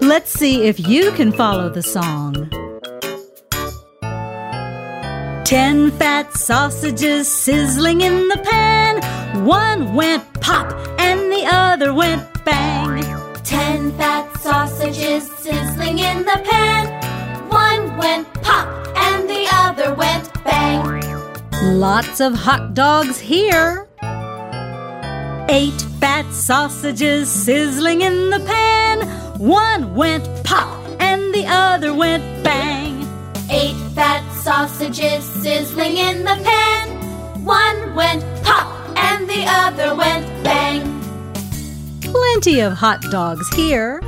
Let's see if you can follow the song. Ten fat sausages sizzling in the pan. One went pop and the other went bang. Ten fat sausages sizzling in the pan. One went pop and the other went bang. Lots of hot dogs here. Eight fat sausages sizzling in the pan. One went pop and the other went bang. Eight fat sausages sizzling in the pan. One went pop and the other went bang. Plenty of hot dogs here.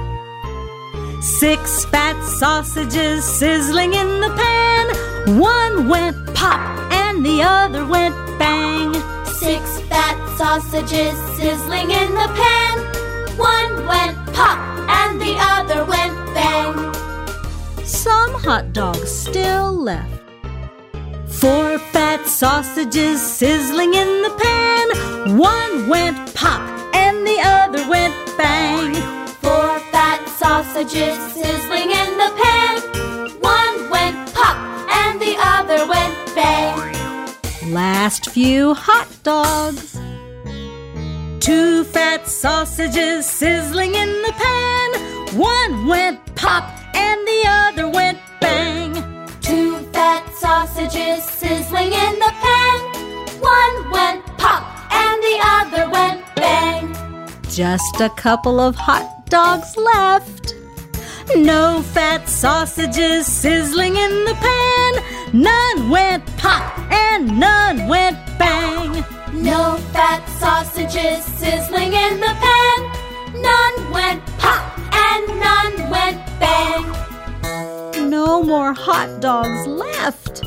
Six fat sausages sizzling in the pan. One went pop and the other went bang. Six fat sausages sizzling in the pan. One went pop and the other went bang. Some hot dogs still left. Four fat sausages sizzling in the pan. One went pop and the other went bang. Four fat sausages Last few hot dogs. Two fat sausages sizzling in the pan. One went pop and the other went bang. Two fat sausages sizzling in the pan. One went pop and the other went bang. Just a couple of hot dogs left. No fat sausages sizzling in the pan. None went pop and none went bang. No fat sausages sizzling in the pan. None went pop and none went bang. No more hot dogs left.